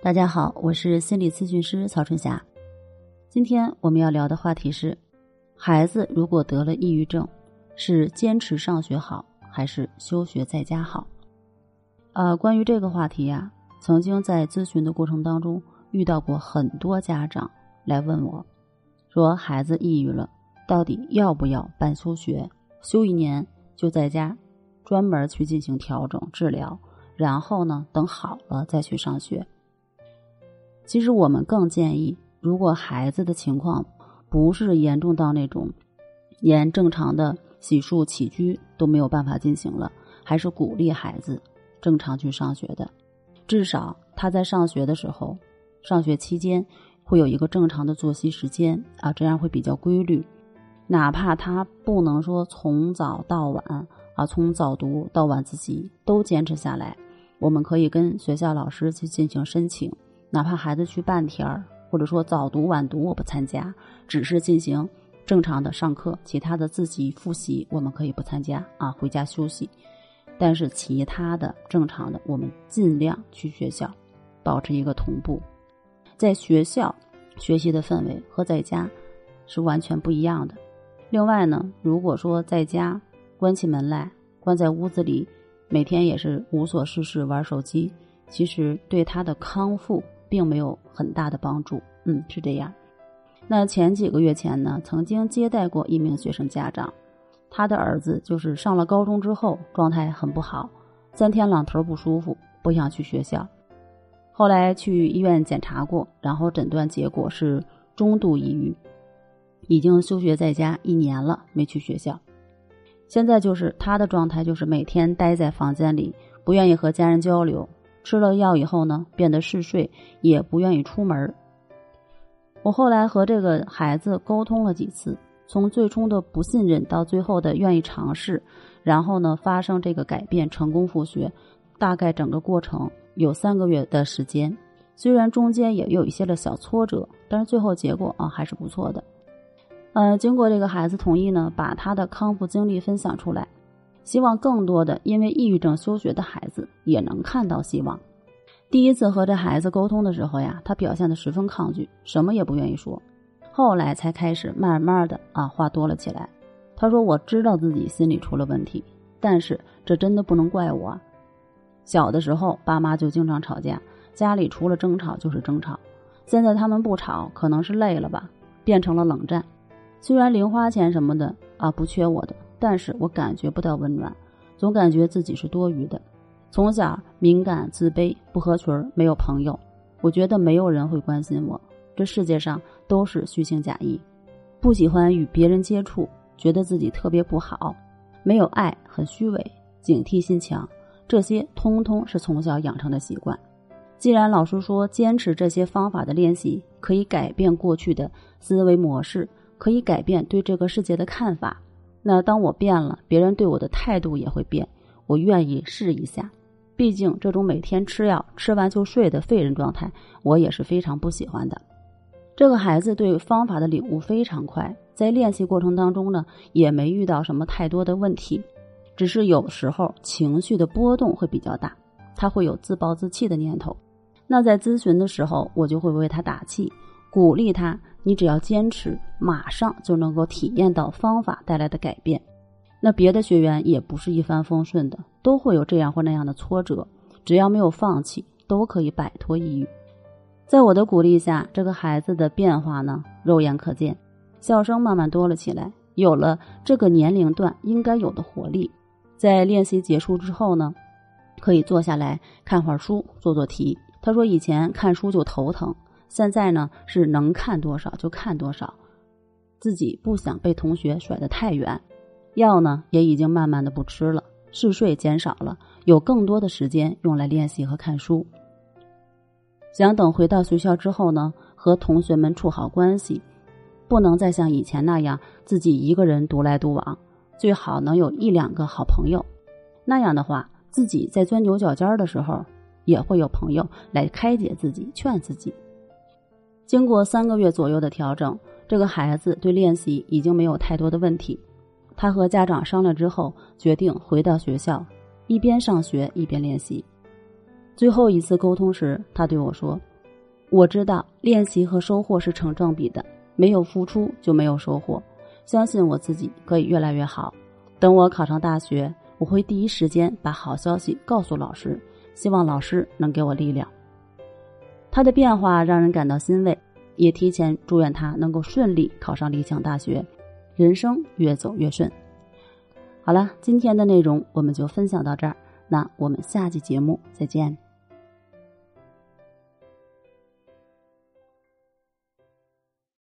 大家好，我是心理咨询师曹春霞。今天我们要聊的话题是：孩子如果得了抑郁症，是坚持上学好，还是休学在家好？呃，关于这个话题呀，曾经在咨询的过程当中遇到过很多家长来问我，说孩子抑郁了，到底要不要办休学？休一年就在家专门去进行调整治疗，然后呢，等好了再去上学。其实我们更建议，如果孩子的情况不是严重到那种连正常的洗漱起居都没有办法进行了，还是鼓励孩子正常去上学的。至少他在上学的时候，上学期间会有一个正常的作息时间啊，这样会比较规律。哪怕他不能说从早到晚啊，从早读到晚自习都坚持下来，我们可以跟学校老师去进行申请。哪怕孩子去半天儿，或者说早读晚读我不参加，只是进行正常的上课，其他的自习复习我们可以不参加啊，回家休息。但是其他的正常的，我们尽量去学校，保持一个同步。在学校学习的氛围和在家是完全不一样的。另外呢，如果说在家关起门来，关在屋子里，每天也是无所事事玩手机，其实对他的康复。并没有很大的帮助，嗯，是这样。那前几个月前呢，曾经接待过一名学生家长，他的儿子就是上了高中之后状态很不好，三天两头不舒服，不想去学校。后来去医院检查过，然后诊断结果是中度抑郁，已经休学在家一年了，没去学校。现在就是他的状态，就是每天待在房间里，不愿意和家人交流。吃了药以后呢，变得嗜睡，也不愿意出门。我后来和这个孩子沟通了几次，从最初的不信任到最后的愿意尝试，然后呢发生这个改变，成功复学，大概整个过程有三个月的时间。虽然中间也有一些的小挫折，但是最后结果啊还是不错的。呃，经过这个孩子同意呢，把他的康复经历分享出来。希望更多的因为抑郁症休学的孩子也能看到希望。第一次和这孩子沟通的时候呀，他表现的十分抗拒，什么也不愿意说。后来才开始慢慢的啊，话多了起来。他说：“我知道自己心里出了问题，但是这真的不能怪我。小的时候爸妈就经常吵架，家里除了争吵就是争吵。现在他们不吵，可能是累了吧，变成了冷战。虽然零花钱什么的啊不缺我的。”但是我感觉不到温暖，总感觉自己是多余的。从小敏感、自卑、不合群没有朋友。我觉得没有人会关心我，这世界上都是虚情假意。不喜欢与别人接触，觉得自己特别不好，没有爱，很虚伪，警惕心强。这些通通是从小养成的习惯。既然老师说坚持这些方法的练习可以改变过去的思维模式，可以改变对这个世界的看法。那当我变了，别人对我的态度也会变。我愿意试一下，毕竟这种每天吃药、吃完就睡的废人状态，我也是非常不喜欢的。这个孩子对方法的领悟非常快，在练习过程当中呢，也没遇到什么太多的问题，只是有时候情绪的波动会比较大，他会有自暴自弃的念头。那在咨询的时候，我就会为他打气。鼓励他，你只要坚持，马上就能够体验到方法带来的改变。那别的学员也不是一帆风顺的，都会有这样或那样的挫折，只要没有放弃，都可以摆脱抑郁。在我的鼓励下，这个孩子的变化呢，肉眼可见，笑声慢慢多了起来，有了这个年龄段应该有的活力。在练习结束之后呢，可以坐下来看会儿书，做做题。他说以前看书就头疼。现在呢是能看多少就看多少，自己不想被同学甩得太远，药呢也已经慢慢的不吃了，嗜睡减少了，有更多的时间用来练习和看书。想等回到学校之后呢，和同学们处好关系，不能再像以前那样自己一个人独来独往，最好能有一两个好朋友，那样的话，自己在钻牛角尖的时候，也会有朋友来开解自己，劝自己。经过三个月左右的调整，这个孩子对练习已经没有太多的问题。他和家长商量之后，决定回到学校，一边上学一边练习。最后一次沟通时，他对我说：“我知道练习和收获是成正比的，没有付出就没有收获。相信我自己可以越来越好。等我考上大学，我会第一时间把好消息告诉老师，希望老师能给我力量。他的变化让人感到欣慰，也提前祝愿他能够顺利考上理想大学，人生越走越顺。好了，今天的内容我们就分享到这儿，那我们下期节目再见。